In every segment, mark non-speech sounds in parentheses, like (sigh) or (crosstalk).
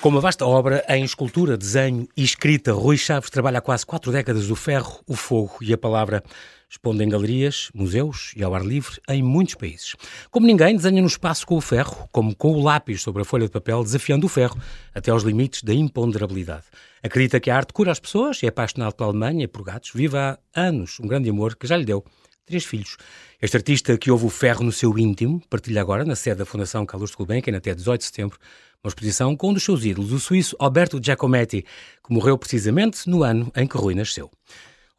Com uma vasta obra em escultura, desenho e escrita, Rui Chaves trabalha há quase quatro décadas o ferro, o fogo e a palavra. Expondo em galerias, museus e ao ar livre em muitos países. Como ninguém, desenha no espaço com o ferro, como com o lápis sobre a folha de papel, desafiando o ferro até aos limites da imponderabilidade. Acredita que a arte cura as pessoas, é apaixonado pela Alemanha e por gatos, vive há anos um grande amor que já lhe deu três filhos. Este artista que ouve o ferro no seu íntimo partilha agora, na sede da Fundação Carlos de Gulbenkian, até 18 de setembro, uma exposição com um dos seus ídolos, o suíço Alberto Giacometti, que morreu precisamente no ano em que Rui nasceu.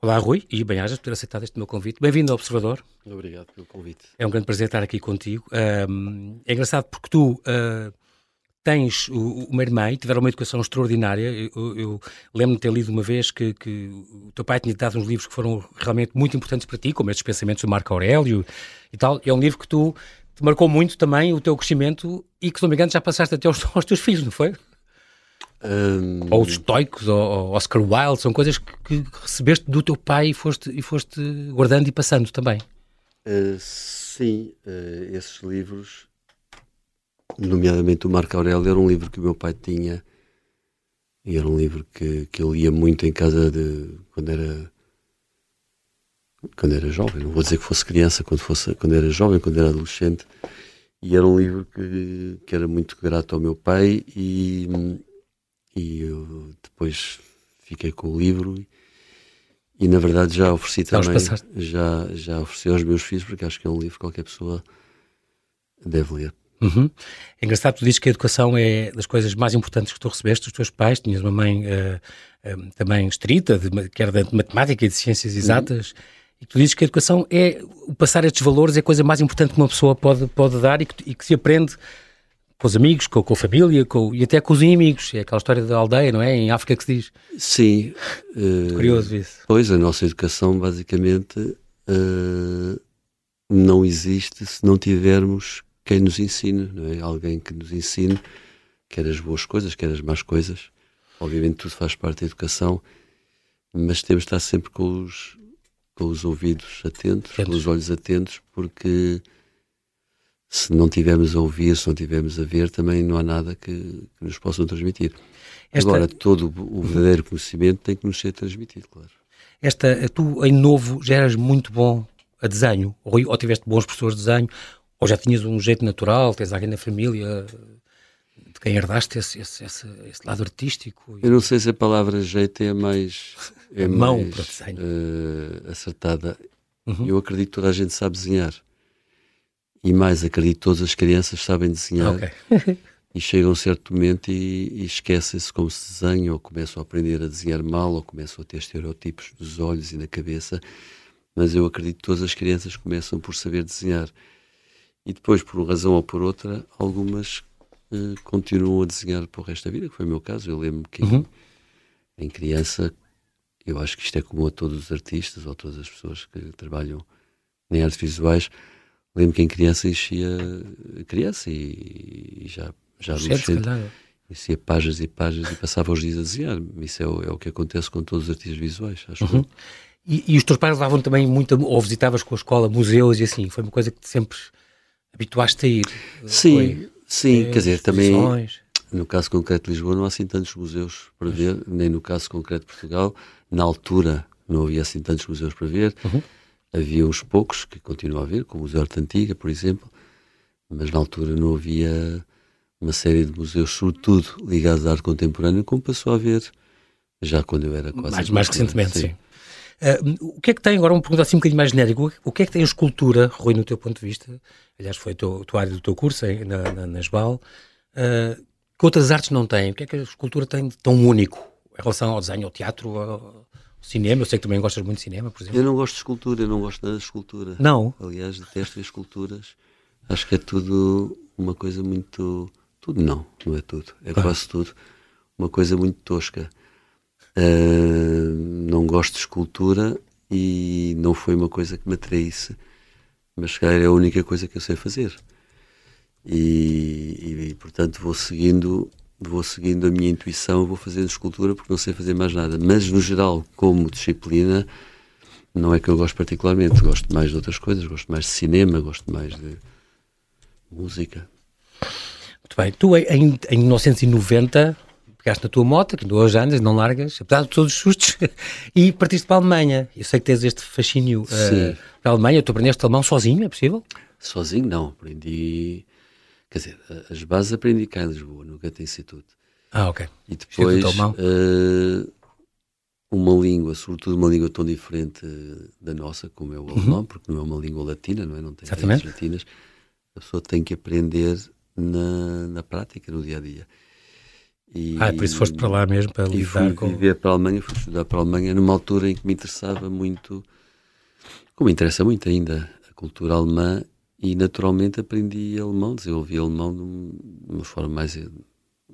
Olá, Rui, e bem-ajas por ter aceitado este meu convite. Bem-vindo ao Observador. Obrigado pelo convite. É um grande prazer estar aqui contigo. Um, é engraçado porque tu uh, tens uma irmã e tiveram uma educação extraordinária. Eu, eu lembro-me de ter lido uma vez que, que, o teu pai tinha dado uns livros que foram realmente muito importantes para ti, como estes pensamentos do Marco Aurélio e tal. É um livro que tu te marcou muito também o teu crescimento e que, se não me engano, já passaste até aos, (laughs) aos teus filhos, não foi? Um... Ou os estoicos, ou, ou, Oscar Wilde, são coisas que, que, recebeste do teu pai e foste, e foste guardando e passando também. Uh, sim, uh, esses livros, nomeadamente o Marco Aurélio, era um livro que o meu pai tinha e era um livro que, que eu lia muito em casa de quando era quando era jovem, não vou dizer que fosse criança, quando, fosse, quando era jovem, quando era adolescente, e era um livro que, que era muito grato ao meu pai e, e eu depois fiquei com o livro e, e na verdade já ofereci também, já, já ofereci aos meus filhos, porque acho que é um livro que qualquer pessoa deve ler. Uhum. É engraçado, tu dizes que a educação é das coisas mais importantes que tu recebeste dos teus pais. Tinhas uma mãe uh, uh, também estrita, de, que era de matemática e de ciências uhum. exatas. Uhum. E tu dizes que a educação é o passar estes valores é a coisa mais importante que uma pessoa pode, pode dar e que, e que se aprende com os amigos, com, com a família com, e até com os inimigos. É aquela história da aldeia, não é? Em África que se diz. Sim. Uh, curioso isso. Pois, a nossa educação basicamente uh, não existe se não tivermos quem nos ensine, não é? Alguém que nos ensine, quer as boas coisas, quer as más coisas. Obviamente tudo faz parte da educação, mas temos de estar sempre com os, com os ouvidos atentos, com os olhos atentos, porque se não tivermos a ouvir, se não tivermos a ver, também não há nada que, que nos possam transmitir. Esta... Agora, todo o verdadeiro conhecimento tem que nos ser transmitido, claro. Esta, tu, em novo, já eras muito bom a desenho, ou, ou tiveste bons professores de desenho, ou já tinhas um jeito natural, tens alguém na família de quem herdaste esse, esse, esse, esse lado artístico? Eu não sei se a palavra jeito é mais. É mão mais, para desenho. Uh, acertada. Uhum. Eu acredito que toda a gente sabe desenhar. E mais, acredito que todas as crianças sabem desenhar. Okay. (laughs) e chegam a um certo momento e, e esquecem-se como se desenha, ou começam a aprender a desenhar mal, ou começam a ter estereótipos nos olhos e na cabeça. Mas eu acredito que todas as crianças começam por saber desenhar. E depois, por uma razão ou por outra, algumas uh, continuam a desenhar para o resto da vida, que foi o meu caso. Eu lembro que uhum. em, em criança, eu acho que isto é comum a todos os artistas ou todas as pessoas que trabalham em artes visuais. Lembro que em criança enchia criança e, e já, já adolescente, enchia páginas e páginas e passava os dias a desenhar. Isso é o, é o que acontece com todos os artistas visuais, acho uhum. E, e, os teus pais levavam também muito, ou visitavas com a escola, museus e assim? Foi uma coisa que sempre habituaste a ir? Sim, Foi, sim, quer dizer, também no caso concreto de Lisboa não há assim tantos museus para ver, nem no caso concreto de Portugal. Na altura não havia assim tantos museus para ver. Uhum. Havia uns poucos que continuam a haver, como o Museu Arte Antiga, por exemplo, mas na altura não havia uma série de museus, sobretudo ligados à arte contemporânea, como passou a haver já quando eu era quase. Mais, mais recentemente, sim. sim. Uh, o que é que tem, agora uma pergunta assim um bocadinho mais genérica, o que é que tem a escultura, Rui, no teu ponto de vista? Aliás, foi a tua, área do teu curso na, na, na SBAL. Uh, que outras artes não têm? O que é que a escultura tem de tão único em relação ao desenho, ao teatro, ao cinema? Eu sei que também gostas muito de cinema, por exemplo. Eu não gosto de escultura, eu não gosto nada de escultura. Não? Aliás, detesto as esculturas. Acho que é tudo uma coisa muito... Tudo não, não é tudo. É ah. quase tudo. Uma coisa muito tosca. Uh, não gosto de escultura e não foi uma coisa que me atraísse, mas se calhar é a única coisa que eu sei fazer. E, e, portanto vou seguindo vou seguindo a minha intuição, vou fazendo escultura porque não sei fazer mais nada. Mas no geral, como disciplina, não é que eu gosto particularmente. Gosto mais de outras coisas, gosto mais de cinema, gosto mais de música. Muito bem. Tu em, em 1990 pegaste na tua moto, que hoje andas, não largas, apesar de todos os sustos, (laughs) e partiste para a Alemanha. Eu sei que tens este fascínio uh, para a Alemanha. Tu aprendeste alemão sozinho, é possível? Sozinho, não. Aprendi. Quer dizer, as bases aprendi cá em Lisboa, no Goethe Instituto. Ah, ok. E depois. Uh, uma língua, sobretudo uma língua tão diferente da nossa, como é o alemão, uhum. porque não é uma língua latina, não é? Não tem Exatamente. latinas. A pessoa tem que aprender na, na prática, no dia a dia. E, ah, por isso foste para lá mesmo para lidar fui com... viver para a Alemanha, fui estudar para a Alemanha numa altura em que me interessava muito, como me interessa muito ainda, a cultura alemã e naturalmente aprendi alemão, desenvolvi alemão de uma forma mais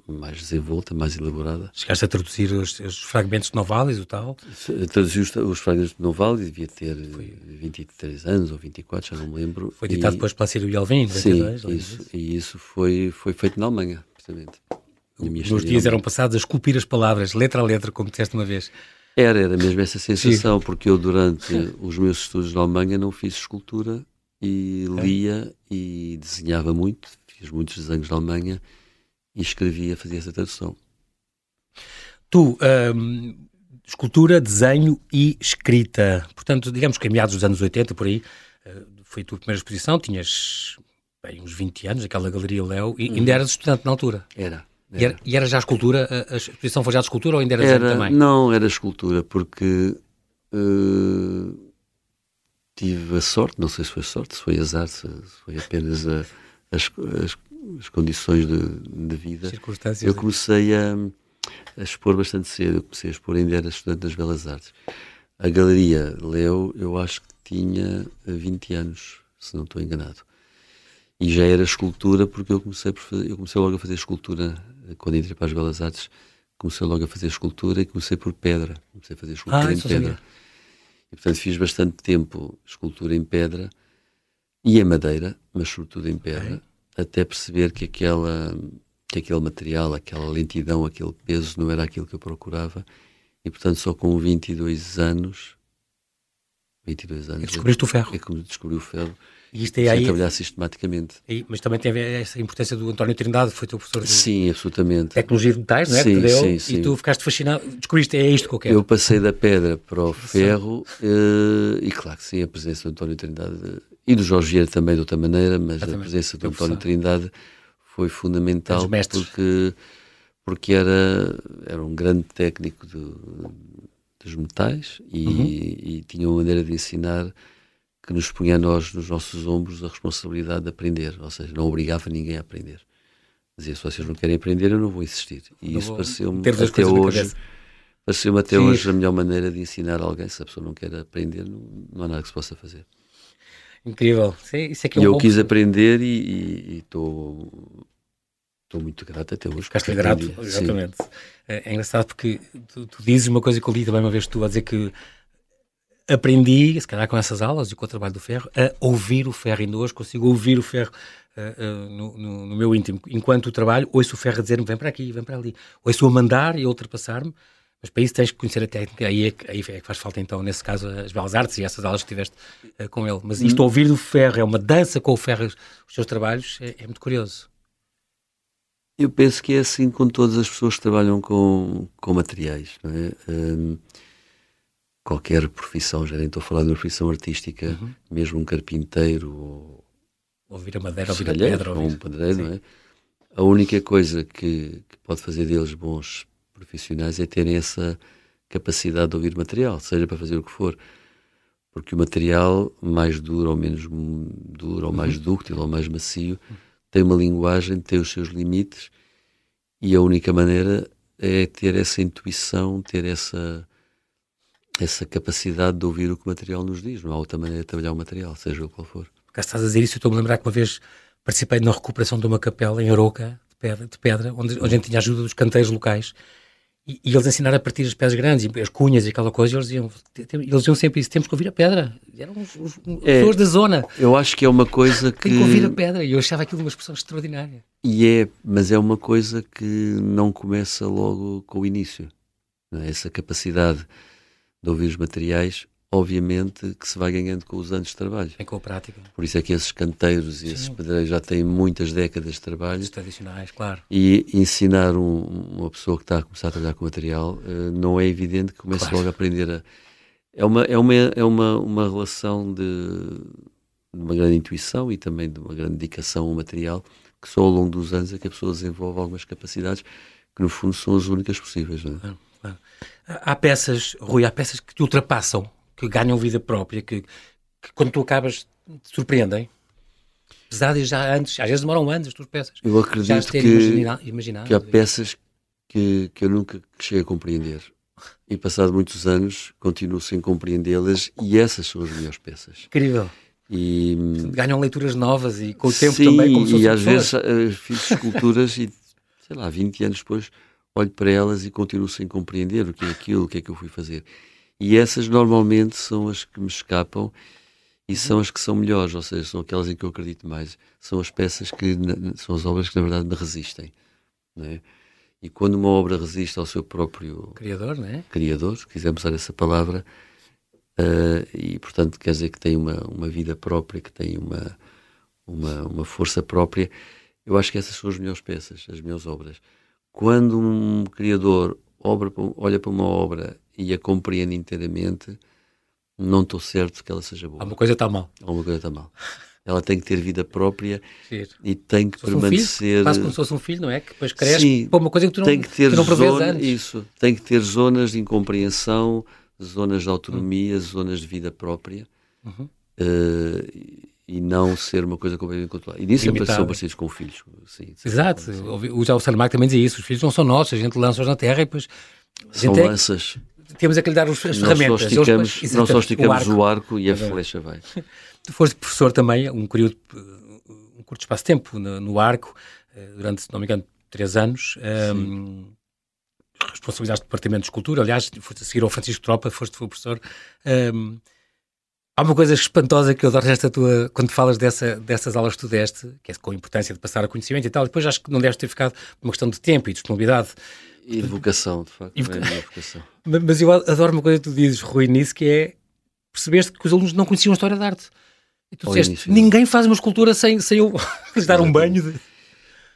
mais desenvolta, mais elaborada. Chegaste a traduzir os, os fragmentos de Novalis e tal? Traduzi os, os, fragmentos de Novalis, devia ter Foi. 23 anos ou 24, já não me lembro. Foi ditado e, depois pela Círio Yalvin, Sim, isso, e isso foi, foi feito na Alemanha, precisamente. Nos dias eram passados a esculpir as palavras, letra a letra, como disseste uma vez. Era, era mesmo essa sensação, Sim. porque eu durante (laughs) os meus estudos na Alemanha não fiz escultura e lia é. e desenhava muito, fiz muitos desenhos na Alemanha e escrevia, fazia essa tradução. Tu, hum, escultura, desenho e escrita. Portanto, digamos que em meados dos anos 80, por aí, eh, foi a tua primeira exposição, tinhas bem, uns 20 anos, aquela Galeria Léo, e hum. ainda eras estudante na altura. Era. Era. E, era, e era já a escultura? A, exposição foi já de escultura ou ainda era, era também? Não, era escultura, porque uh, tive a sorte, não sei se foi sorte, se foi azar, se, foi apenas a, as, as, as condições de, de vida, eu comecei a, a, expor bastante cedo. Eu comecei a expor ainda era estudante das Belas Artes. A Galeria Leo, eu acho que tinha 20 anos, se não estou enganado. E já era escultura, porque eu comecei, fazer, eu comecei logo a fazer escultura quando entrei para as Belas Artes. Comecei logo a fazer escultura e comecei por pedra. Comecei a fazer escultura ah, em pedra. Sabia. E portanto fiz bastante tempo escultura em pedra e em madeira, mas sobretudo em pedra até perceber que aquela que aquele material, aquela lentidão, aquele peso não era aquilo que eu procurava. E portanto só com 22 anos 22 anos descobriste o ferro. é como descobri o ferro e isto é aí trabalhar sistematicamente. Mas também tem a ver essa importância do António Trindade foi teu professor de sim, absolutamente. tecnologia de metais, não é? Sim, deu, sim, sim. e tu ficaste fascinado. Descobriste, é isto que eu quero. Eu passei da pedra para o ferro uh, e claro que sim, a presença do António Trindade e do Jorge Vieira também de outra maneira, mas a presença do António Trindade foi fundamental porque, porque era, era um grande técnico do, dos metais e, uhum. e, tinha uma maneira de ensinar que nos punha a nós, nos nossos ombros, a responsabilidade de aprender, ou seja, não obrigava ninguém a aprender. Dizia, se vocês não querem aprender, eu não vou insistir. E não isso pareceu-me até hoje pareceu-me até Sim. hoje a melhor maneira de ensinar alguém. Se a pessoa não quer aprender, não, não há nada que se possa fazer. Incrível. Isso é que é um eu quis aprender e estou muito grato até hoje. Ficaste grato, exatamente. É, é, engraçado porque tu, tu, dizes uma coisa que eu li também uma vez tu a dizer que aprendi, se calhar com essas aulas e com o trabalho do ferro, a ouvir o ferro. Ainda hoje consigo ouvir o ferro uh, uh, no, no, no, meu íntimo. Enquanto o trabalho, ouço o ferro dizer-me vem para aqui, vem para ali. Ouço-o a mandar e a ultrapassar-me mas para isso tens que conhecer a técnica, aí é que, aí é que faz falta então, nesse caso, as belas artes e essas aulas que tiveste uh, com ele. Mas isto, ouvir do ferro, é uma dança com o ferro, os seus trabalhos, é, é, muito curioso. Eu penso que é assim com todas as pessoas que trabalham com, com materiais, não é? Um, qualquer profissão, já nem estou a falar de uma profissão artística, uhum. mesmo um carpinteiro ou... Ouvir a madeira, ouvir a pedra. Ou um padreiro, não é? A única coisa que, que pode fazer deles bons profissionais é terem essa capacidade de ouvir material, seja para fazer o que for. Porque o material, mais duro ou menos duro, ou mais uhum. dúctil ou mais macio, tem uma linguagem, tem os seus limites e a única maneira é ter essa intuição, ter essa essa capacidade de ouvir o que o material nos diz. Não há outra maneira de trabalhar o material, seja o qual for. Porque estás a dizer isso, eu estou-me a lembrar que uma vez participei na recuperação de uma capela em Aroca, de pedra, de pedra onde, onde a gente tinha ajuda dos canteiros locais e, e, eles ensinaram a partir as pedras grandes, as cunhas e aquela coisa, e eles diziam, eles diziam sempre isso, temos que ouvir a pedra. Eram os, os, é, pessoas da zona. Eu acho que é uma coisa que... Tem que ouvir a pedra, e eu achava aquilo uma expressão extraordinária. E é, mas é uma coisa que não começa logo com o início. É? Essa capacidade de ouvir os materiais, obviamente, que se vai ganhando com os anos de trabalho. É com a prática. Por isso é que esses canteiros e Sim. esses pedreiros já têm muitas décadas de trabalho. Os tradicionais, claro. E ensinar um, uma pessoa que está a começar a trabalhar com material uh, não é evidente que comece claro. logo a aprender a. É uma, é uma, é uma, uma relação de, de uma grande intuição e também de uma grande dedicação ao material que só ao longo dos anos é que a pessoa desenvolve algumas capacidades que no fundo são as únicas possíveis. Não é? Há peças, Rui, há peças que te ultrapassam, que ganham vida própria, que, que quando tu acabas te surpreendem. Apesar de já antes, às vezes demoram anos as tuas peças. Eu acredito que, imaginado, que há peças que, que eu nunca cheguei a compreender. E passado muitos anos continuo sem compreendê-las e essas são as melhores peças. Incrível. E, Ganham leituras novas e com o tempo sim, também, como e às vezes uh, fiz esculturas e, sei lá, 20 anos depois olho para elas e continuo sem compreender o que é aquilo, o que é que eu fui fazer. E essas normalmente são as que me escapam e são as que são melhores, ou seja, são aquelas em que eu acredito mais. São as peças que são as obras que na verdade me resistem. É? E quando uma obra resiste ao seu próprio criador, não é? Criador, se quisermos usar essa palavra, uh, e portanto quer dizer que tem uma, uma vida própria, que tem uma, uma, uma força própria, eu acho que essas são as melhores peças, as melhores obras. Quando um criador obra, olha para uma obra e a compreende inteiramente, não estou certo que ela seja boa. Alguma coisa está mal. Alguma coisa está mal. Ela tem que ter vida própria Sim. e tem que permanecer. Um quase como se fosse um filho, não é? Que depois cresce Sim, para uma coisa que tu não, tem que ter que zona, antes. Isso, tem que ter zonas de incompreensão, zonas de autonomia, zonas de vida própria. Uhum. Uh, e não ser uma coisa completamente controlada. E nisso são parecidos com filhos. Sim, Exato. O, já o Saramago também dizia isso. Os filhos não são nossos, a gente lança-os na terra e depois... São é lanças. Temos é que lhe dar as ferramentas. Só esticamos, depois, não só esticamos o arco, o arco e a é flecha vai. (laughs) Tu foste professor também, um período, um curto espaço de tempo no, no arco, eh, durante, se não me engano, três anos. Um, responsabilizaste o Departamento de Escultura, aliás, foste a seguir ao Francisco Tropa, foste professor. Um, Há uma coisa espantosa que eu adoro nesta tua, quando falas dessa, dessas aulas que tu deste, que é com a importância de passar a conhecimento e tal, depois acho que não deves ter ficado por uma questão de tempo e disponibilidade. E de vocação, de facto. Voca... É vocação. (laughs) Mas eu adoro uma coisa que tu dizes, Rui, nisso, que é percebeste que os alunos não conheciam a história da arte. E tu disseste, ninguém faz uma escultura sem, sem eu lhes (laughs) dar um banho de...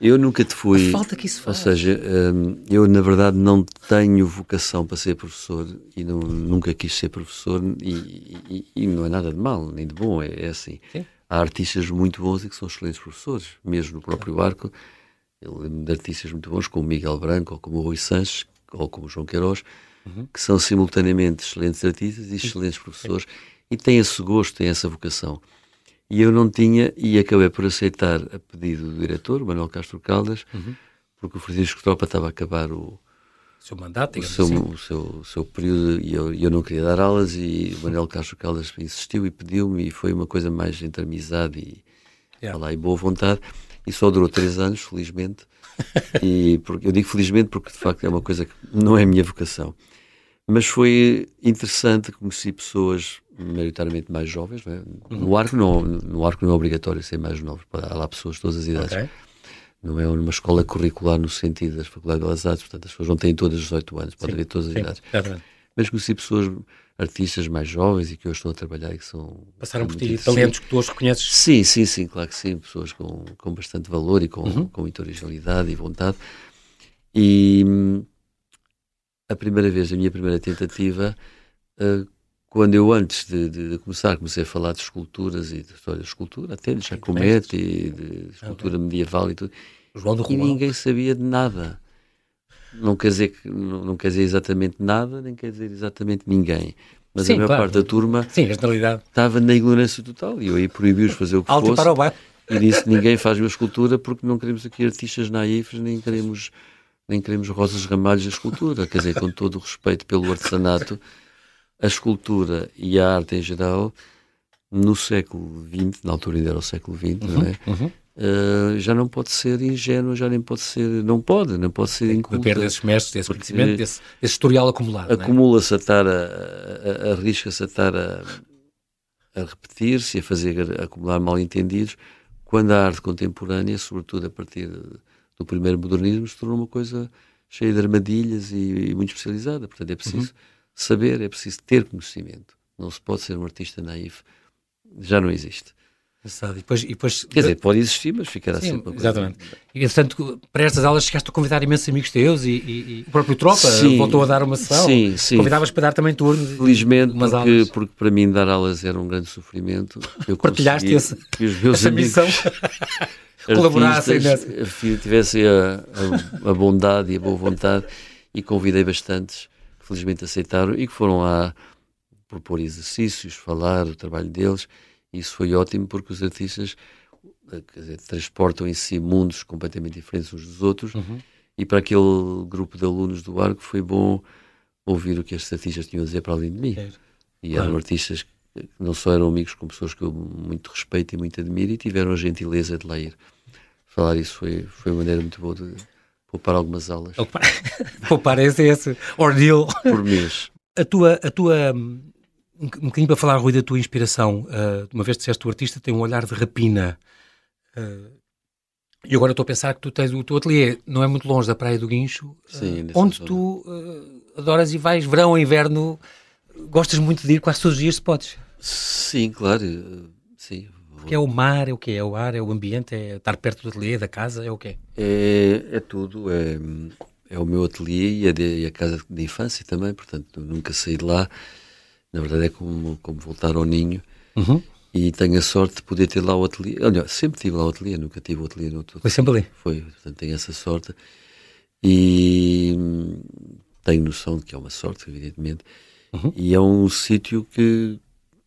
Eu nunca te fui. A falta que isso faz. Ou seja, hum, eu na verdade não tenho vocação para ser professor e não, nunca quis ser professor e, e, e, não é nada de mal, nem de bom, é, é assim. Sim. Há artistas muito bons e que são excelentes professores, mesmo no próprio arco. Eu lembro de artistas muito bons como Miguel Branco, ou como Rui Sanches, ou como João Queiroz, uhum. que são simultaneamente excelentes artistas e excelentes professores e têm esse gosto, têm essa vocação. E eu não tinha, e acabei por aceitar a pedido do diretor, Manuel Castro Caldas, uhum. porque o Francisco Tropa estava a acabar o, seu mandato, o seu, assim. o seu, o seu período e eu, eu não queria dar aulas e o Manuel Castro Caldas insistiu e pediu-me e foi uma coisa mais entre amizade e, yeah. lá, e boa vontade e só durou três anos, felizmente (laughs) e porque, eu digo felizmente porque de facto é uma coisa que não é a minha vocação mas foi interessante, conheci pessoas maioritariamente mais jovens. É? No, arco não, no arco não é obrigatório ser mais novo, há lá pessoas de todas as idades. Okay. Não é uma escola curricular no sentido das faculdades de belas artes, portanto as pessoas não têm todas 18 anos, podem ter todas as sim, idades. É Mas conheci pessoas, artistas mais jovens e que hoje estão a trabalhar e que são... Passaram por ti, talentos que tu hoje conheces? Sim, sim, sim, claro que sim, pessoas com, com bastante valor e com, uhum. com muita originalidade e vontade. E a primeira vez, a minha primeira tentativa, uh, quando eu antes de, de, começar, comecei a falar de esculturas e de história de escultura, até de Jacomete e de escultura okay. medieval e tudo, e ninguém sabia de nada. Não quer dizer que não, não, quer dizer exatamente nada, nem quer dizer exatamente ninguém. Mas Sim, a maior claro. parte da turma Sim, estava na ignorância total e eu aí proibi-os fazer o que Alto fosse. E, e disse ninguém faz uma escultura porque não queremos aqui artistas naifes, nem queremos nem queremos rosas ramalhos da escultura. Quer dizer, com todo o respeito pelo artesanato, a escultura e a arte em geral, no século XX, na altura ainda era o século XX, uhum, não é? Uhum. Uh, já não pode ser ingênua, já nem pode ser, não pode, não pode ser inculta. Perder desses mestres, desse conhecimento, desse, desse historial acumulado. É? Acumula-se a estar, a, arrisca-se a estar a, a repetir-se, a fazer, a acumular mal-entendidos, quando a arte contemporânea, sobretudo a partir do primeiro modernismo se tornou uma coisa cheia de armadilhas e, e muito especializada. Portanto, é preciso uhum. Saber, é preciso ter conhecimento. Não se pode ser um artista naif. Já não existe. E depois, e depois... Quer dizer, pode existir, mas ficará Sim, sempre. Exatamente. E, portanto, para estas aulas chegaste a convidar imensos amigos teus e, e, e o próprio Tropa sim, voltou a dar uma sessão. Sim, sim. Convidavas para dar também turno. Felizmente, porque, aulas. porque para mim dar aulas era um grande sofrimento. Eu (laughs) Partilhaste esse, que os meus essa amigos missão. (laughs) (laughs) colaborassem nessa. Tivessem a, a, a bondade e a boa vontade e convidei bastantes felizmente aceitaram e que foram lá propor exercícios, falar o trabalho deles isso foi ótimo porque os artistas eh, dizer, transportam em si mundos completamente diferentes uns dos outros. Uhum. E para aquele grupo de alunos do Arco foi bom ouvir o que estes artistas tinham a dizer para além de mim. E claro. eram artistas que não só eram amigos, como pessoas que eu muito respeito e muito admiro, e tiveram a gentileza de lá ir. Falar isso foi, foi uma maneira muito boa de poupar algumas aulas. poupar (laughs) esse, esse ordeal. Por mês. A tua, a tua um, um bocadinho para falar, Rui, da tua inspiração. Uh, uma vez disseste que o artista tem um olhar de rapina. Uh, e agora estou a pensar que tu tens o teu ateliê, não é muito longe da Praia do Guincho, Sim, uh, onde tu adoras e vais, verão, inverno, gostas muito de ir quase todos os dias se podes. Sim, claro. Sim. Porque é o mar, é o que é o ar, é o ambiente, é estar perto do ateliê, da casa, é o quê? É, é tudo, é, é o meu ateliê e a, de, a casa de infância também, portanto nunca saí de lá. Na verdade é como, como voltar ao ninho. Uhum. E tenho a sorte de poder ter lá o ateliê. Olha, sempre tive lá o ateliê, nunca tive o ateliê no outro. Foi sempre ali? Foi, portanto tenho essa sorte. E tenho noção de que é uma sorte, evidentemente. Uhum. E é um sítio que,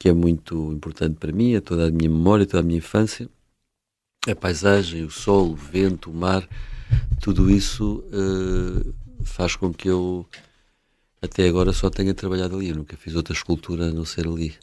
que é muito importante para mim, é toda a minha memória, toda a minha infância. A paisagem, o sol, o vento, o mar, tudo isso uh, faz com que eu até agora só tenho trabalhado ali. Eu nunca fiz outra escultura a não ser ali,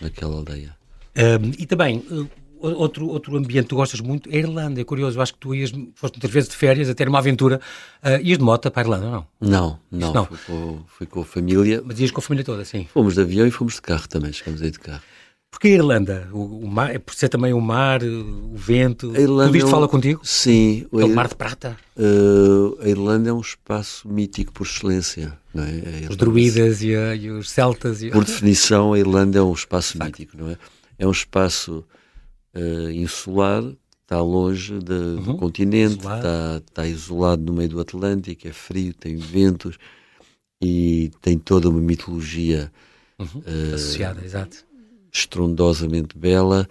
naquela aldeia. Um, e também, uh, outro, outro ambiente que tu gostas muito é a Irlanda. É curioso, acho que tu ias, foste muitas vezes de férias, até uma aventura. Uh, ias de moto para a Irlanda, não? Não, não. não. Fui, com, fui com a família. Mas ias com a família toda, sim? Fomos de avião e fomos de carro também, chegamos aí de carro. Porque a Irlanda, o, o mar, é por ser também o mar, o vento, a Irlanda tudo isto é um, fala contigo? Sim. O mar de prata? Uh, a Irlanda é um espaço mítico por excelência. Não é? Os druidas e, a, e, os celtas. E... Por definição, a Irlanda é um espaço mítico, não é? É um espaço uh, insular, está longe de, uhum. do continente, isolado. Está, está isolado no meio do Atlântico, é frio, tem ventos e tem toda uma mitologia uhum. uh, associada, exato estrondosamente bela,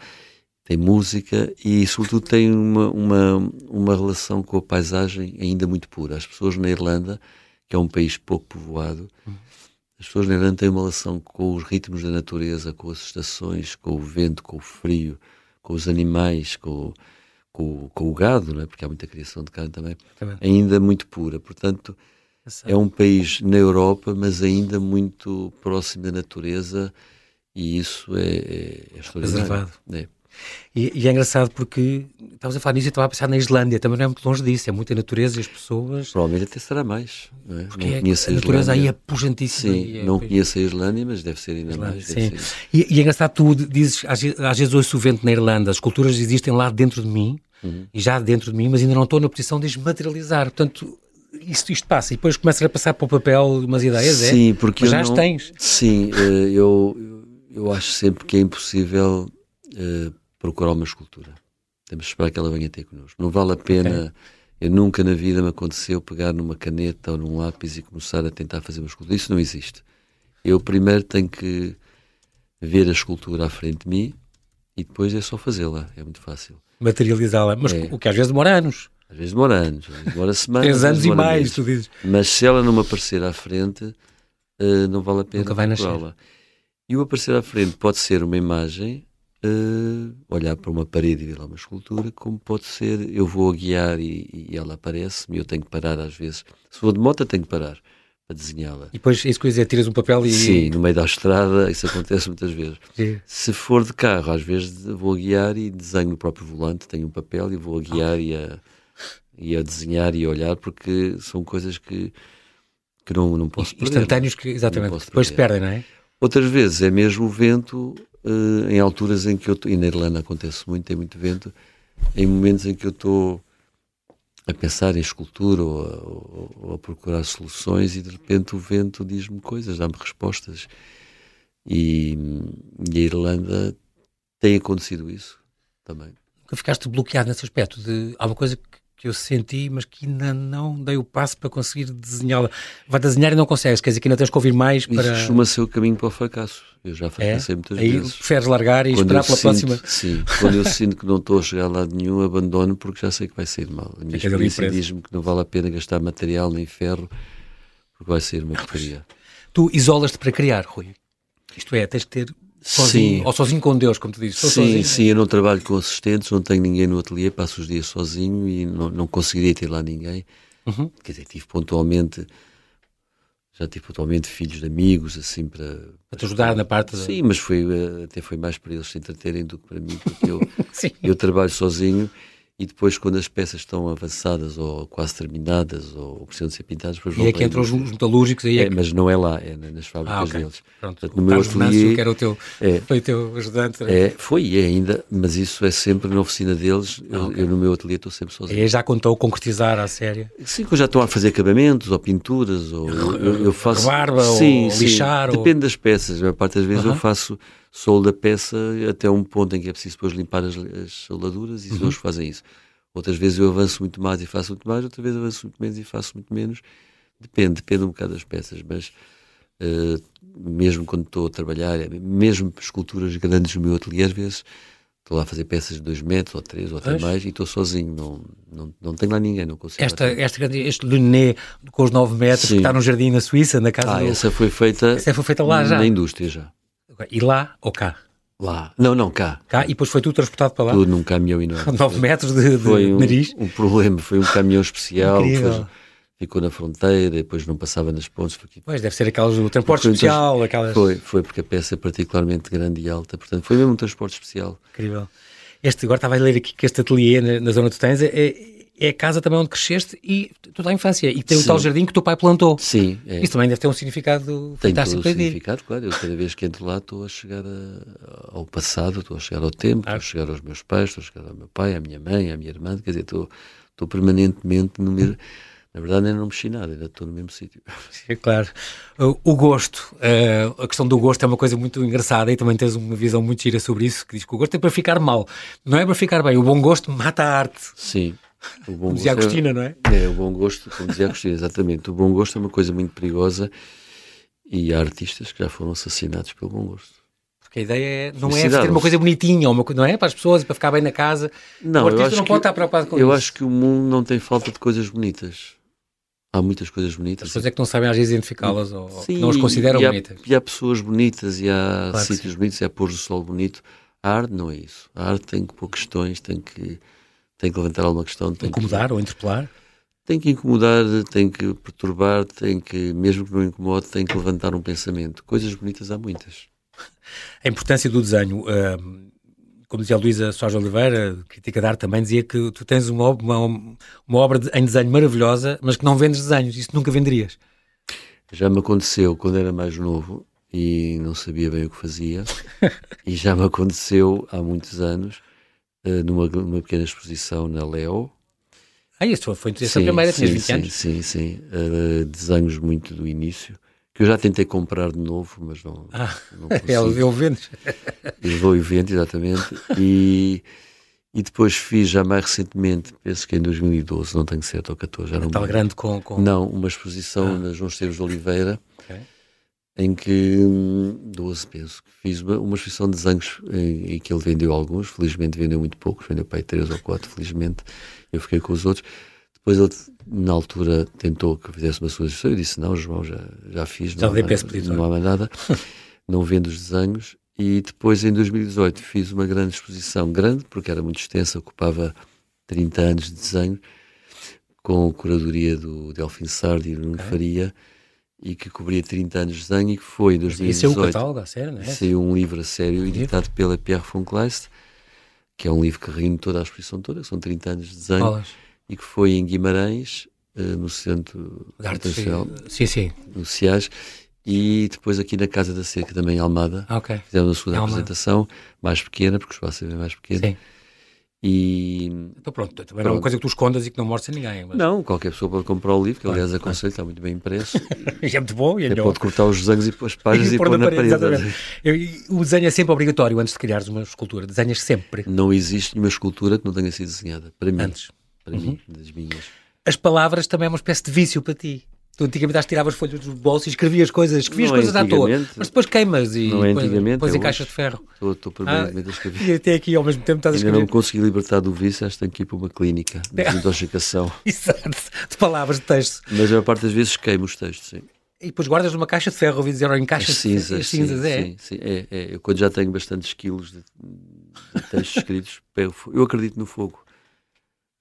tem música e, sobretudo, tem uma, uma, uma relação com a paisagem ainda muito pura. As pessoas na Irlanda, que é um país pouco povoado, as pessoas na Irlanda têm uma relação com os ritmos da natureza, com as estações, com o vento, com o frio, com os animais, com, com, com o gado, não é? porque há muita criação de carne também, também. ainda muito pura. Portanto, é um país na Europa, mas ainda muito próximo da natureza e isso é, é, é extraordinário. É. E, e, é engraçado porque estavas a falar nisso e estava a pensar na Islândia, também não é muito longe disso, é muita natureza e as pessoas. Provavelmente até será mais. Não, é? Porque não é, conheço a, a natureza aí é pujantíssima. Sim, é, não conheço a Islândia, mas deve ser ainda Islândia, mais. Sim. E, e, é engraçado, tu dizes, às, às vezes ouço o vento na Irlanda, as culturas existem lá dentro de mim, uhum. e já dentro de mim, mas ainda não estou na posição de as materializar. Portanto, isto, isto passa e depois começas a passar para o papel umas ideias, sim, é? Sim, porque mas já não... as tens. Sim, eh, eu eu acho sempre que é impossível uh, procurar uma escultura. Temos de esperar que ela venha ter connosco. Não vale a pena. Okay. Eu nunca na vida me aconteceu pegar numa caneta ou num lápis e começar a tentar fazer uma escultura. Isso não existe. Eu primeiro tenho que ver a escultura à frente de mim e depois é só fazê-la. É muito fácil. Materializá-la. Mas é. o que às vezes demora anos. Às vezes demora anos, demora (laughs) semanas. Três anos e mais, meses. tu dizes. Mas se ela não me aparecer à frente, uh, não vale a pena. Nunca vai nascer. E o aparecer à frente pode ser uma imagem, uh, olhar para uma parede e ver lá uma escultura, como pode ser eu vou a guiar e, e ela aparece-me, eu tenho que parar às vezes. Se for de moto, tenho que parar para desenhá-la. E depois, isso que eu dizer, tiras um papel e. Sim, no meio da estrada, isso acontece (laughs) muitas vezes. Sim. Se for de carro, às vezes vou a guiar e desenho o próprio volante, tenho um papel e vou a guiar e, a, e a desenhar e a olhar, porque são coisas que, que não, não posso perder. Instantâneos que, exatamente, depois se perdem, não é? Outras vezes é mesmo o vento, uh, em alturas em que eu estou, e na Irlanda acontece muito, tem muito vento, em momentos em que eu estou a pensar em escultura ou a, ou, a, procurar soluções e de repente o vento diz-me coisas, dá-me respostas. E, e a Irlanda tem acontecido isso também. Nunca ficaste bloqueado nesse aspecto de há uma coisa que que eu senti, mas que ainda não dei o passo para conseguir desenhá-la. Vai desenhar e não consegues, quer dizer que ainda tens que ouvir mais para... Isso costuma ser o caminho para o fracasso. Eu já fracassei é? muitas Aí vezes. Aí preferes largar e quando esperar pela sinto, próxima... Sim, quando eu sinto que não estou a chegar a lado nenhum, abandono porque já sei que vai sair mal. A minha experiência diz-me que não vale a pena gastar material nem ferro porque vai sair uma porcaria. Tu isolas-te para criar, Rui? Isto é, tens que ter Sozinho, sim. ou sozinho com Deus, como tu dizes. sim, sozinho. sim, eu não trabalho com assistentes, não tenho ninguém no ateliê, passo os dias sozinho e não, não conseguiria ter lá ninguém. Uhum. Quer dizer, tive pontualmente, já tive pontualmente filhos de amigos, assim, para... Para te ajudar na parte... Sim, mas foi, eh, até foi mais para eles se entreterem do que para mim, porque eu, (laughs) eu trabalho sozinho e depois quando as peças estão avançadas ou quase terminadas ou precisam de ser pintadas depois e é que entram os metalúrgicos aí é, é que... mas não é lá é nas fábricas ah, okay. deles. Pronto, Portanto, no meu ateliê que era o teu é, foi o teu ajudante é, foi e é ainda mas isso é sempre na oficina deles. Eu, okay. eu no meu ateliê estou sempre sozinho. E já contou concretizar a série? Sim que eu já estou a fazer acabamentos ou pinturas ou eu, eu faço barba sim, ou sim, lixar depende ou... das peças a parte das vezes uh -huh. eu faço solda a peça até um ponto em que é preciso depois limpar as, as soldaduras e os uhum. fazem isso Outras vezes eu avanço muito mais e faço muito mais, outras vezes avanço muito menos e faço muito menos. Depende, depende um bocado das peças, mas uh, mesmo quando estou a trabalhar, mesmo esculturas grandes no meu ateliê, às vezes estou lá a fazer peças de 2 metros, ou 3, ou até mais, e estou sozinho, não, não, não tenho lá ninguém, não consigo. Esta, esta, este Luné com os 9 metros, Sim. que está num jardim na Suíça, na casa ah, do... essa foi feita, essa foi feita lá já? Na indústria já. E lá ou cá? Lá. Não, não, cá. Cá e depois foi tudo transportado para lá? Tudo num caminhão enorme. (laughs) 9 metros de, de foi um, nariz? um problema, foi um caminhão especial. Depois ficou na fronteira, depois não passava nas pontes. Porque... Pois, deve ser aquelas, o transporte especial. Aquelas... Foi, foi porque a peça é particularmente grande e alta, portanto foi mesmo um transporte especial. Incrível. Este, agora estava a ler aqui que este ateliê na, na zona de tens é, é a casa também onde cresceste e toda a infância. E tem Sim. o tal jardim que o teu pai plantou. Sim. É. Isso também deve ter um significado tem fantástico para ti. significado, claro. Eu cada vez que entro lá estou a chegar a, ao passado, estou a chegar ao tempo, ah. estou a chegar aos meus pais, estou a chegar ao meu pai, à minha mãe, à minha irmã. Quer dizer, estou, estou permanentemente no mesmo... Na verdade, ainda não mexi nada, ainda estou no mesmo sítio. (laughs) É claro. O gosto, uh, a questão do gosto é uma coisa muito engraçada e também tens uma visão muito gira sobre isso, que diz que o gosto é para ficar mal, não é para ficar bem. O bom gosto mata a arte. Sim. O bom dizia a Agostina, é, não é? É, o bom gosto, como dizia a Agostina, exatamente. O bom gosto é uma coisa muito perigosa e há artistas que já foram assassinados pelo bom gosto. Porque a ideia é, não é ter uma coisa bonitinha, uma, não é? Para as pessoas para ficar bem na casa. Não, o artista não pode que, estar preocupado com eu isso. Eu acho que o mundo não tem falta de coisas bonitas. Há muitas coisas bonitas. As pessoas é que não sabem às vezes identificá-las ou Sim, não as consideram e há, bonitas. E há pessoas bonitas e há claro sítios bonitos e há pôr do sol bonito. A arte não é isso. A arte tem que pôr questões, tem que tem que levantar alguma questão. Tem incomodar que, ou interpelar? Tem que incomodar, tem que perturbar, tem que, mesmo que não incomode, tem que levantar um pensamento. Coisas bonitas há muitas. A importância do desenho. Uh, como dizia a Luísa Soares Oliveira, crítica de arte, também dizia que tu tens uma, uma, uma obra de, em desenho maravilhosa, mas que não vendes desenhos. Isso nunca venderias? Já me aconteceu quando era mais novo e não sabia bem o que fazia. (laughs) e já me aconteceu há muitos anos eh, numa, numa pequena exposição na Leo. Ah, isso foi essa sim, primeira, tinhas 20 sim, anos? Sim, sim, uh, desenhos muito do início, que eu já tentei comprar de novo, mas não, ah, não (laughs) consigo. Ele deu vendas. Levou evento, exatamente, e, e depois fiz já mais recentemente, penso que em 2012, não tenho certo, ou 14, já não Tal grande com, com... Não, uma exposição ah. na João Esteves de Oliveira, okay em que 12 penso que fiz uma, uma exposição de desenhos em, em, que ele vendeu alguns, felizmente vendeu muito poucos, vendeu para aí 3 ou 4, felizmente eu fiquei com os outros. Depois ele, na altura, tentou que eu fizesse uma sugestão, eu disse: Não, João, já, já fiz, já não, há, não há mais nada, (laughs) não vendo os desenhos. E depois, em 2018, fiz uma grande exposição, grande, porque era muito extensa, ocupava 30 anos de desenho, com a curadoria do Delfim Sardi e do Nuno Faria e que cobria 30 anos de desenho e que foi em 2018. Esse é o catálogo a sério, não é? Saiu um livro a sério editado pela Pierre von Kleist, que é um livro que reúne toda a exposição toda, que são 30 anos de desenho, e que foi em Guimarães, uh, no Centro Internacional, sim, sim. no CIAS, e depois aqui na Casa da Cerca, também em Almada. Ah, okay. Fizemos a segunda apresentação, mais pequena, porque o espaço é mais pequeno. Sim. E, então pronto, também pronto. não é uma coisa que tu escondas e que não mostres a ninguém. Mas... Não, qualquer pessoa pode comprar o livro, que aliás claro, aconselho, está muito bem impresso. (laughs) é muito bom. E é pode cortar os desenhos e as páginas (laughs) e, e pôr na, na parede. parede. Eu, o desenho é sempre obrigatório antes de criares uma escultura. Desenhas sempre. Não existe nenhuma escultura que não tenha sido desenhada. Para mim. Antes. Para uhum. mim, das minhas. As palavras também é uma espécie de vício para ti. Tu antigamente às tiravas folhas do bolso e escrevias coisas, escrevias não é coisas é à toa, mas depois queimas e não é antigamente, depois, é em caixas de ferro. Estou, estou permanentemente ah, a escrever. (laughs) E até aqui ao mesmo tempo estás a escrever. Ainda não consegui libertar do vício, acho que tenho que ir para uma clínica de (laughs) desintoxicação. (laughs) Exato, de palavras, de texto. Mas a parte das vezes queimo os textos, sim. E depois guardas numa caixa de ferro, ouvi dizer, ou em caixas cinzas, de cinzas, sim, é? Sim, sim, é, é. Eu quando já tenho bastantes quilos de, de textos escritos, eu acredito no fogo.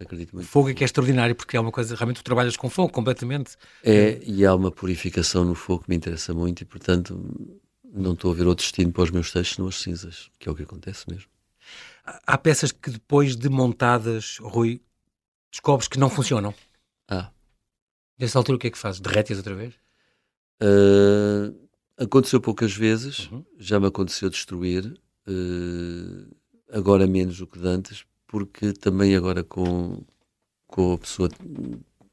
Acredito muito. Fogo é que é extraordinário, porque é uma coisa, realmente tu trabalhas com fogo completamente. É, e há uma purificação no fogo que me interessa muito e, portanto, não estou a ver outro destino para os meus textos senão as cinzas, que é o que acontece mesmo. Há peças que depois de montadas, Rui, descobres que não funcionam. Ah. Nessa altura o que é que fazes? Derretes outra vez? Uh, aconteceu poucas vezes, uhum. já me aconteceu destruir, uh, agora menos do que de antes, porque também agora com, com a pessoa,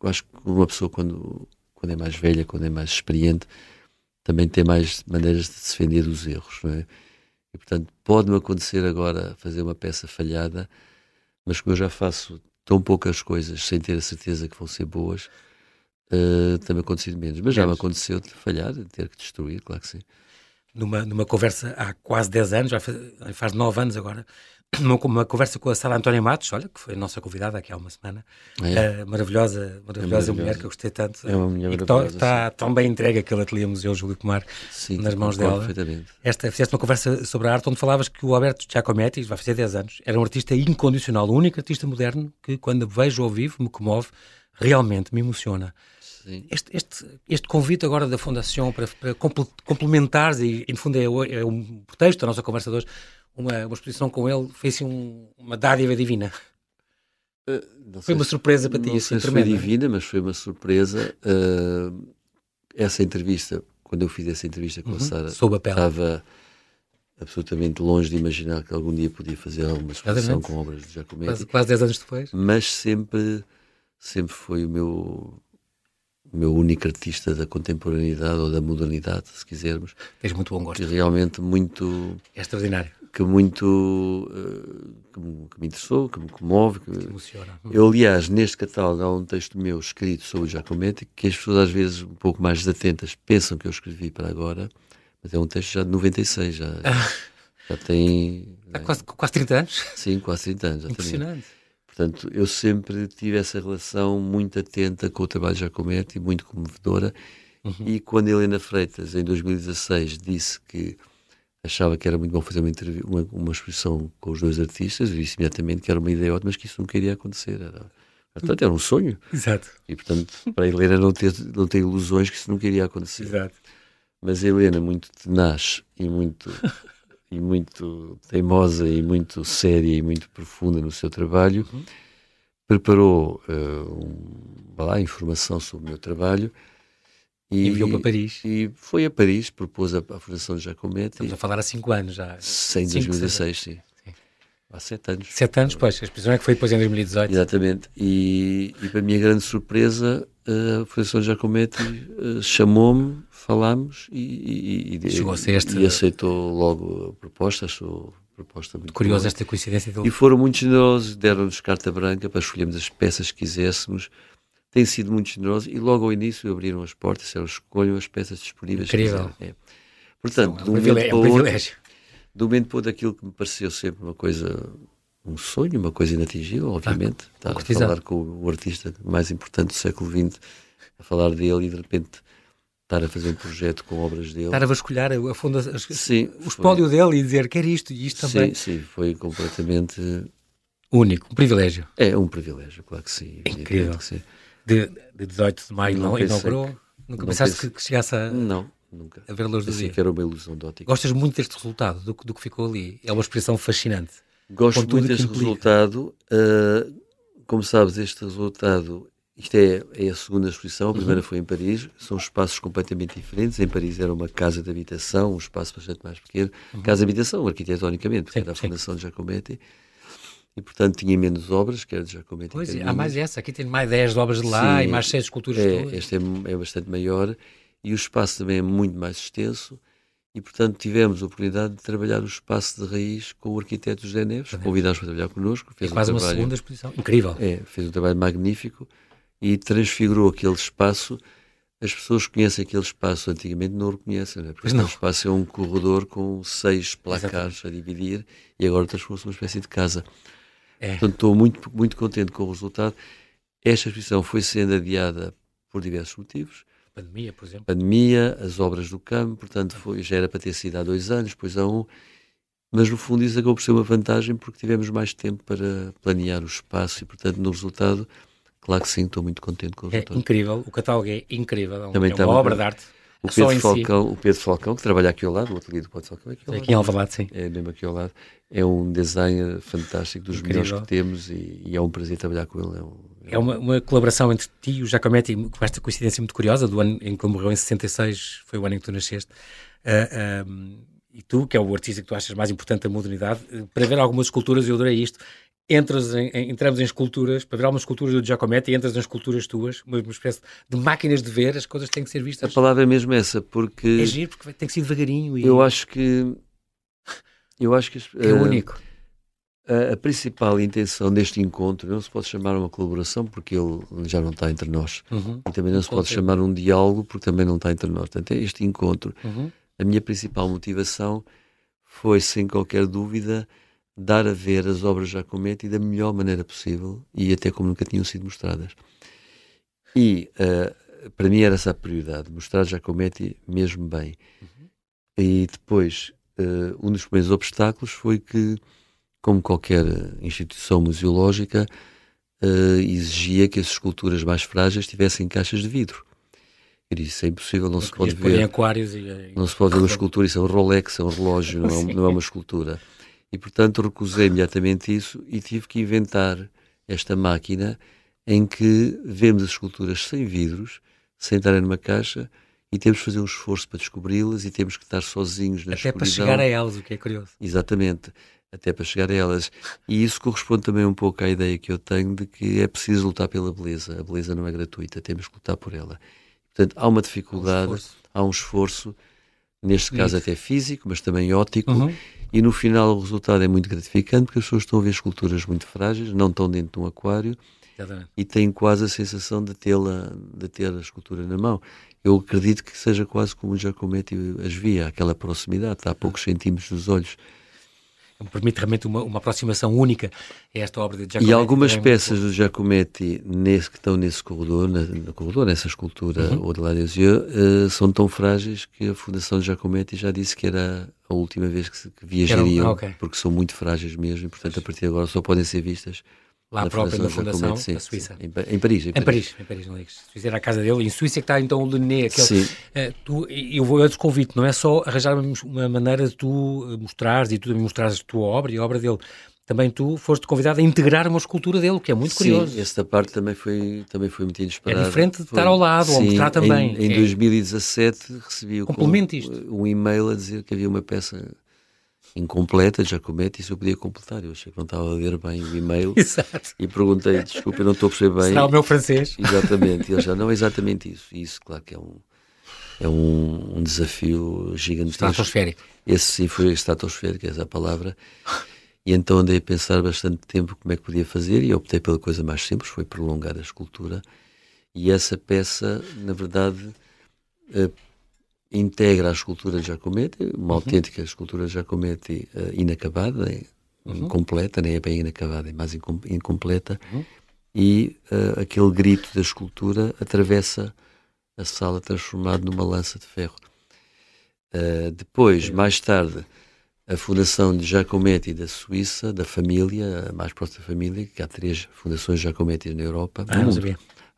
acho que uma pessoa quando, quando é mais velha, quando é mais experiente, também tem mais maneiras de defender os erros, não é? E portanto, pode-me acontecer agora fazer uma peça falhada, mas como eu já faço tão poucas coisas sem ter a certeza que vão ser boas, uh, tem-me acontecido menos. Mas já me aconteceu de falhar, de ter que destruir, claro que sim. Numa, numa conversa há quase 10 anos, faz 9 anos agora, uma, conversa com a Sara Antónia Matos, olha, que foi a nossa convidada aqui há uma semana, é. uh, maravilhosa, maravilhosa é mulher que eu gostei tanto. É uma mulher Está tão bem entregue aquele ateliê Museu Júlio Comar sim, nas mãos dela. Esta, fizeste uma conversa sobre a arte onde falavas que o Alberto Giacometti, vai fazer 10 anos, era um artista incondicional, o único artista moderno que quando vejo ao vivo me comove, realmente me emociona. Este, este, este convite agora da Fundação para, para complementares, e no fundo é, é um pretexto da nossa conversa de hoje, uma, uma exposição com ele foi assim um, uma dádiva divina. Uh, foi uma surpresa para ti, não assim, sei se foi divina, mas foi uma surpresa. Uh, essa entrevista, quando eu fiz essa entrevista com uhum, a Sara, estava absolutamente longe de imaginar que algum dia podia fazer alguma exposição com obras de Giacometti. Quase, quase 10 anos depois. Mas sempre, sempre foi o meu o meu único artista da contemporaneidade ou da modernidade, se quisermos. Tens muito bom gosto. Que realmente muito... É extraordinário. Que muito... Uh, que, me, que, me, interessou, que me comove. Que, que emociona. Eu, aliás, neste catálogo há um texto meu escrito sobre o Giacometti que as pessoas às vezes um pouco mais desatentas pensam que eu escrevi para agora, mas é um texto já de 96, já, (laughs) já tem... Há quase, quase 30 anos? Sim, quase 30 anos. Impressionante. Portanto, eu sempre tive essa relação muito atenta com o trabalho de Giacometti, muito comovedora. Uhum. E quando Helena Freitas, em 2016, disse que achava que era muito bom fazer uma, uma, uma exposição com os dois artistas, disse imediatamente que era uma ideia ótima, mas que isso nunca iria acontecer. Era, portanto, era um sonho. (laughs) Exato. E, portanto, para a Helena não ter, não ter ilusões que isso nunca iria acontecer. Exato. Mas a Helena, muito tenaz e muito e muito teimosa e muito séria e muito profunda no seu trabalho, uhum. preparou uh, um, lá, informação sobre o meu trabalho e enviou para Paris. E foi a Paris, propôs a, a Fundação Giacometti. Estamos a falar há cinco anos já. Em 2016, sim. sim. Há sete anos. Sete anos, pois. A exposição é que foi depois em 2018. Exatamente. E, e para a minha grande surpresa, a Fundação Giacometti uh, chamou-me falámos e, e, a este... e aceitou logo a proposta, achou proposta muito Curiosa esta coincidência dele. E foram muito generosos, deram-nos carta branca para escolhermos as peças que quiséssemos. Tem sido muito generoso e logo ao início abriram as portas, disseram, escolham as peças disponíveis. Incrível. É. Portanto, é um, privilégio, é um privilégio. Do momento para daquilo que me pareceu sempre uma coisa, um sonho, uma coisa inatingível, obviamente. Ah, Estar a falar com o artista mais importante do século XX, a falar dele e de repente estar a fazer um projeto com obras dele. Estar a vasculhar a fundo a, sim, o espólio foi... dele e dizer quer isto e isto também. Sim, sim, foi completamente... Único, um privilégio. É, um privilégio, claro que sim. Incrível. Que sim. De, de 18 de maio não, inaugurou? Que, nunca pensaste pensei, que chegasse a... Não, nunca. A ver a luz do dia? que era uma ilusão de ótica. Gostas muito deste resultado, do, do que ficou ali? É uma expressão fascinante. Gosto muito deste resultado. Uh, como sabes, este resultado isto é, é, a segunda exposição, a primeira uhum. foi em Paris, são espaços completamente diferentes. Em Paris era uma casa de habitação, um espaço bastante mais pequeno. Uhum. Casa de habitação, arquitetonicamente, porque sim, era a Fundação de Giacometti. E portanto tinha menos obras, que era de Giacometti. Pois, há mais essa, aqui tem mais 10 obras de lá Sim, e mais 6 esculturas é, de Este é, é bastante maior e o espaço também é muito mais extenso e portanto tivemos a oportunidade de trabalhar o espaço de raiz com o arquiteto José Neves, convidámos para trabalhar connosco. Fez é quase um trabalho, uma segunda exposição, incrível. É, fez um trabalho magnífico e transfigurou aquele espaço. As pessoas que conhecem aquele espaço antigamente não o reconhecem, né? porque aquele espaço é um corredor com seis placares Exatamente. a dividir e agora transformou-se numa espécie de casa. É. Portanto, estou muito, muito contente com o resultado. Esta exposição foi sendo adiada por diversos motivos. Pandemia, por exemplo. Pandemia, as obras do campo, portanto, foi, já era para ter sido há dois anos, depois há um. Mas no fundo isso acabou por ser uma vantagem porque tivemos mais tempo para planear o espaço e, portanto, no resultado Claro que sim, estou muito contente com o é resultado. É incrível, o catálogo é incrível, é Também é uma obra de arte. O Pedro, Falcão, si. o Pedro Falcão, que trabalha aqui ao lado, o ateliê do Pedro Falcão, aqui, ao aqui em Alvalade, sim. É mesmo aqui ao lado. É um designer fantástico, dos incrível. melhores que temos e, e, é um prazer trabalhar com ele. É, um, é uma, uma, colaboração entre ti e o Giacometti, com esta coincidência muito curiosa, do ano em que ele morreu em 66, foi o ano em que tu nasceste. Uh, ah, um, e tu, que é o artista que tu achas mais importante da modernidade, para ver algumas esculturas, eu adorei isto entras em, em, entramos em esculturas, para ver algumas esculturas do Giacometti, entras em esculturas tuas, uma, uma, espécie de máquinas de ver, as coisas têm que ser vistas. A palavra é mesmo essa, porque... É giro, porque tem que ser devagarinho e... Eu acho que... Eu acho que... É uh, único. A, a, principal intenção deste encontro não se pode chamar uma colaboração porque ele já não está entre nós. Uhum. E também não se pode chamar um diálogo porque também não está entre nós. Portanto, é este encontro. Uhum. A minha principal motivação foi, sem qualquer dúvida, dar a ver as obras de Giacometti da melhor maneira possível e até como nunca tinham sido mostradas. E uh, para mim era essa a prioridade, mostrar Giacometti mesmo bem. Uhum. E depois, uh, um dos primeiros obstáculos foi que, como qualquer instituição museológica, uh, exigia que as esculturas mais frágeis tivessem caixas de vidro. Eu disse, é impossível, não Eu se pode ver. aquários e, não se pode ver uma (laughs) escultura, isso é um Rolex, é um relógio, não é, não é uma escultura. E, portanto, recusei imediatamente isso e tive que inventar esta máquina em que vemos as esculturas sem vidros, sem estarem numa caixa, e temos que fazer um esforço para descobri-las e temos que estar sozinhos na Até escuridão. para chegar a elas, o que é curioso. Exatamente, até para chegar a elas. E isso corresponde também um pouco à ideia que eu tenho de que é preciso lutar pela beleza. A beleza não é gratuita, temos que lutar por ela. Portanto, há uma dificuldade, um há um esforço, neste caso até físico, mas também óptico, uhum e no final o resultado é muito gratificante porque as pessoas estão a ver esculturas muito frágeis, não estão dentro de um aquário Exatamente. e têm quase a sensação de, tê-la, de ter a escultura na mão. Eu acredito que seja quase como o Giacometti as via, aquela proximidade, está a poucos centímetros dos olhos permite realmente uma, uma aproximação única a esta obra de Giacometti. E algumas peças do Giacometti nesse, que estão nesse corredor, na, no corredor, nessa escultura, uhum. ou de La uh, são tão frágeis que a Fundação de Giacometti já disse que era a última vez que, que viajariam, ah, okay. porque são muito frágeis mesmo, e portanto a partir de agora só podem ser vistas Lá própria na Fundação da Suíça. Sim, em, em, Paris, em, Paris. Em Paris, não. Se fizer a casa dele, em Suíça é que está então o Lené. Aquele, Sim. Uh, tu, eu vou outro convite, não é só arranjar uma maneira de tu eh, mostrares e tu mostrares a tua obra e a obra dele. Também tu foste convidado a integrar uma escultura dele, que é muito curioso. Sim, essa parte também foi, também foi muito inesperada. É diferente de estar ao lado, Sim, ou mostrar também. Em, em é. 2017 recebi um, um e-mail a dizer que havia uma peça incompleta, Giacometti, isso eu podia completar. Eu achei que não estava a ler bem o e-mail (laughs) Exato. e perguntei, desculpa, eu não estou a perceber bem. Será o meu francês? (laughs) Exatamente. E ele já, não é exatamente isso. E isso, claro que é um, é um, um desafio gigantesco. Estratosférico. Esse sim foi estratosférico, essa é a palavra. E então andei a pensar bastante tempo como é que podia fazer e optei pela coisa mais simples, foi prolongar a escultura. E essa peça, na verdade, eh, integra a escultura de Giacometti, uma uhum. autêntica escultura de Giacometti uh, inacabada, uhum. incompleta, nem é bem inacabada, é mais incompleta, uhum. e uh, aquele grito da escultura atravessa a sala transformado numa lança de ferro. Uh, depois, mais tarde, a fundação de Giacometti da Suíça, da família, a mais próxima família, que há três fundações Giacometti na Europa, ah.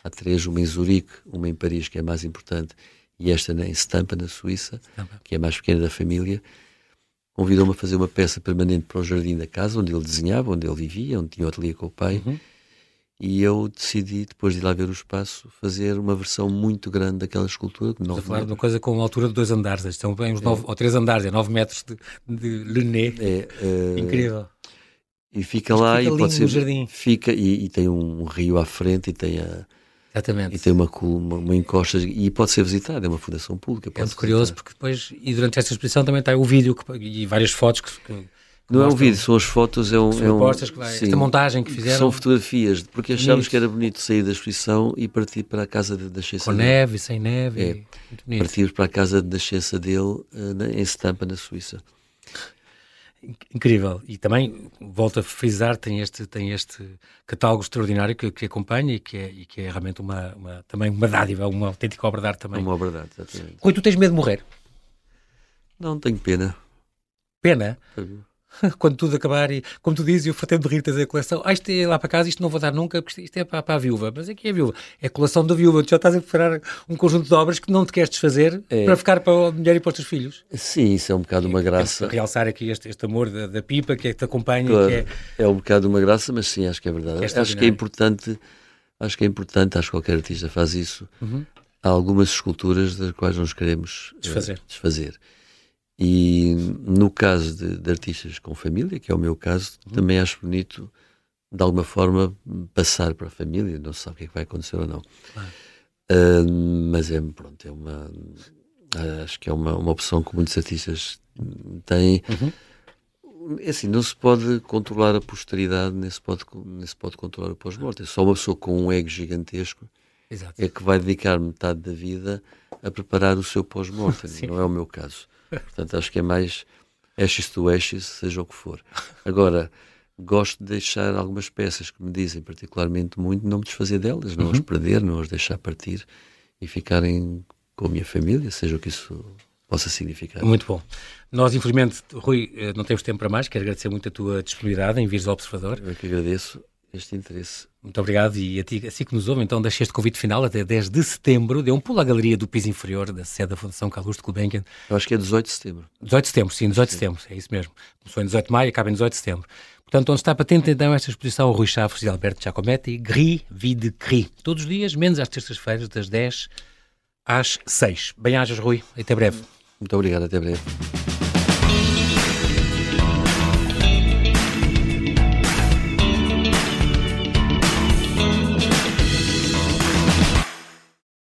Há três, uma em Zurique, uma em Paris, que é a mais importante, e esta em Stampa, na Suíça, que é a mais pequena da família, convidou-me a fazer uma peça permanente para o jardim da casa, onde ele desenhava, onde ele vivia, onde tinha o ateliê com o pai. Uhum. E eu decidi, depois de ir lá ver o espaço, fazer uma versão muito grande daquela escultura. Estamos a falar de uma coisa com uma altura de dois andares, estão bem uns é. nove, ou três andares, é nove metros de, de Lené. É, uh, Incrível. E fica lá fica e pode ser. jardim. Fica e, e, tem um rio à frente e tem a. Exatamente. E tem uma, uma, uma encosta e pode ser visitado, é uma fundação pública. É muito curioso porque depois, e durante esta exposição também está o vídeo que, e várias fotos que, que não é um vídeo, são as fotos, é um. é um que vai, sim, esta montagem que fizeram. São fotografias, porque achámos que era bonito sair da exposição e partir para a casa de nascença Com dele. neve, sem neve. É, partir para a casa de nascença dele uh, em Estampa, na Suíça. Incrível. E também, volto a frisar, tem este, tem este catálogo extraordinário que, que acompanha e que é, e que é realmente uma, uma, também uma dádiva, uma autêntica obra de arte também. Uma obra de arte, exatamente. Rui, tu tens medo de morrer? Não, tenho pena. Pena? (laughs) quando tudo acabar e, como tu dizes, eu de rir, tens a coleção, ah, isto é lá para casa, isto não vou dar nunca, porque isto é para, para a viúva. Mas aqui é a viúva, é a coleção da viúva. Tu já estás a preparar um conjunto de obras que não te queres desfazer é. para ficar para a mulher e para os teus filhos. Sim, isso é um bocado uma graça. realçar aqui este, este amor da, da, pipa que é que te acompanha. Claro, é... é um bocado uma graça, mas sim, acho que é verdade. É acho que é importante, acho que é importante, acho que qualquer artista faz isso. Uhum. Há algumas esculturas das quais nos queremos desfazer. Uh, desfazer. E no caso de, de, artistas com família, que é o meu caso, uhum. também acho bonito, de alguma forma, passar para a família. Não se sabe o que é que vai acontecer ou não. Uh, mas é, pronto, é uma. Acho que é uma, uma opção que muitos artistas têm. Uhum. É assim, não se pode controlar a posteridade, nem se pode, nem se pode controlar o pós-morte. É só uma pessoa com um ego gigantesco Exato. é que vai dedicar metade da vida a preparar o seu pós-morte. (laughs) não é o meu caso. Portanto, acho que é mais ashes to ashes, seja o que for. Agora, gosto de deixar algumas peças que me dizem particularmente muito, não me desfazer delas, não uhum. as perder, não as deixar partir e ficarem com a minha família, seja o que isso possa significar. Muito bom. Nós, infelizmente, Rui, eh, não temos tempo para mais. Quero agradecer muito a tua disponibilidade em vires ao Observador. Eu que agradeço este interesse. Muito obrigado e a ti, assim que nos ouve, então deixa este convite final até 10 de setembro, dê um pulo à galeria do piso inferior da sede da Fundação Carlos de Gulbenkian. Eu acho que é 18 de setembro. 18 de setembro, sim, 18 de setembro, é isso mesmo. Começou em 18 de maio e acaba em 18 de setembro. Portanto, onde está patente então esta exposição Rui Chaves e Alberto Giacometti, Gris, Vide, Cri. Todos os dias, menos às terças-feiras, das 10 às 6. Bem-ajas, Rui. Até breve. Muito obrigado, até breve.